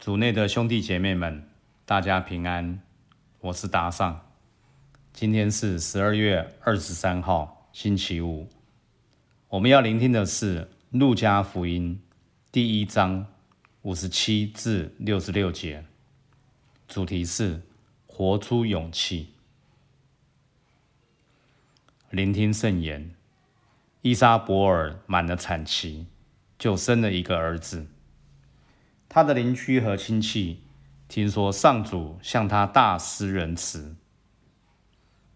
主内的兄弟姐妹们，大家平安，我是达尚。今天是十二月二十三号，星期五。我们要聆听的是《路加福音》第一章五十七至六十六节，主题是活出勇气。聆听圣言，伊莎伯尔满了产期，就生了一个儿子。他的邻居和亲戚听说上主向他大施仁慈，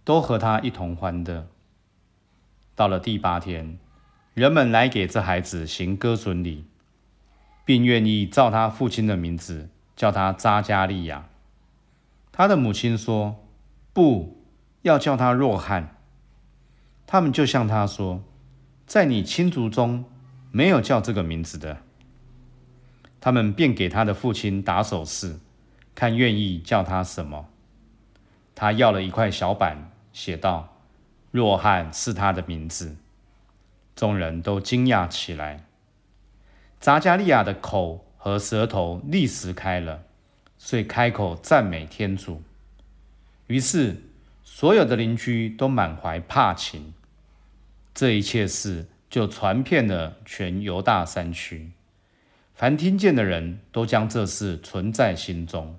都和他一同欢乐。到了第八天，人们来给这孩子行割损礼，并愿意照他父亲的名字叫他扎加利亚。他的母亲说：“不要叫他若翰。”他们就向他说：“在你亲族中没有叫这个名字的。”他们便给他的父亲打手势，看愿意叫他什么。他要了一块小板，写道：“若翰是他的名字。”众人都惊讶起来。匝加利亚的口和舌头立时开了，遂开口赞美天主。于是所有的邻居都满怀怕情。这一切事就传遍了全犹大山区。凡听见的人都将这事存在心中，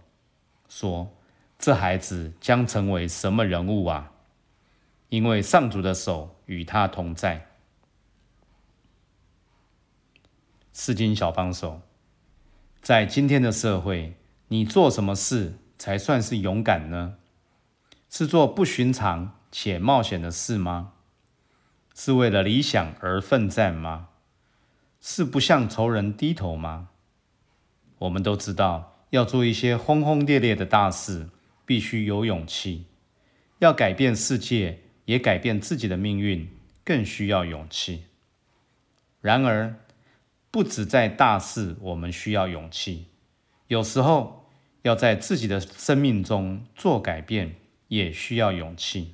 说：“这孩子将成为什么人物啊？因为上主的手与他同在。”圣经小帮手，在今天的社会，你做什么事才算是勇敢呢？是做不寻常且冒险的事吗？是为了理想而奋战吗？是不向仇人低头吗？我们都知道，要做一些轰轰烈烈的大事，必须有勇气。要改变世界，也改变自己的命运，更需要勇气。然而，不只在大事，我们需要勇气。有时候，要在自己的生命中做改变，也需要勇气。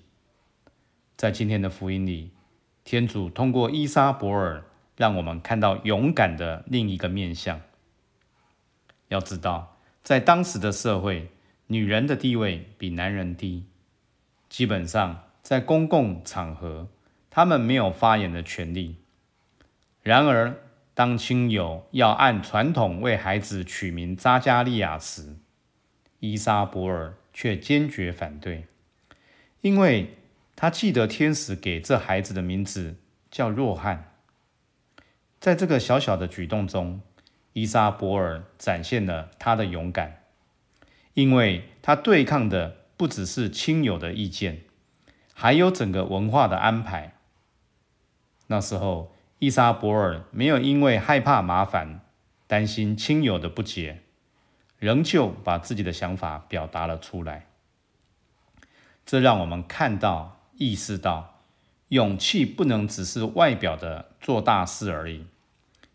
在今天的福音里，天主通过伊莎伯尔。让我们看到勇敢的另一个面相。要知道，在当时的社会，女人的地位比男人低，基本上在公共场合，她们没有发言的权利。然而，当亲友要按传统为孩子取名扎加利亚时，伊莎伯尔却坚决反对，因为他记得天使给这孩子的名字叫若翰。在这个小小的举动中，伊莎伯尔展现了他的勇敢，因为他对抗的不只是亲友的意见，还有整个文化的安排。那时候，伊莎伯尔没有因为害怕麻烦、担心亲友的不解，仍旧把自己的想法表达了出来。这让我们看到、意识到，勇气不能只是外表的做大事而已。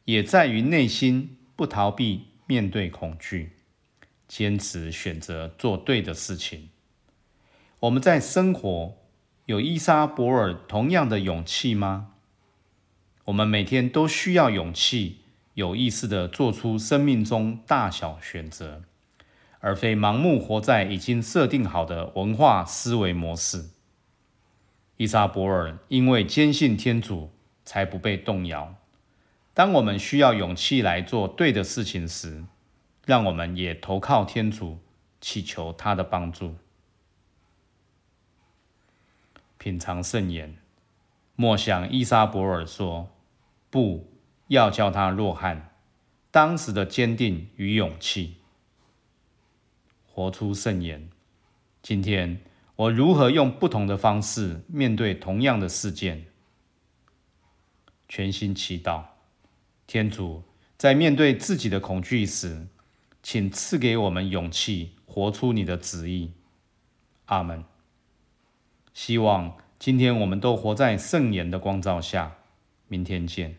也在于内心不逃避面对恐惧，坚持选择做对的事情。我们在生活有伊莎伯尔同样的勇气吗？我们每天都需要勇气，有意识的做出生命中大小选择，而非盲目活在已经设定好的文化思维模式。伊莎伯尔因为坚信天主，才不被动摇。当我们需要勇气来做对的事情时，让我们也投靠天主，祈求他的帮助。品尝圣言，莫想伊莎伯尔说：“不要叫他若翰。”当时的坚定与勇气，活出圣言。今天我如何用不同的方式面对同样的事件？全心祈祷。天主在面对自己的恐惧时，请赐给我们勇气，活出你的旨意。阿门。希望今天我们都活在圣言的光照下。明天见。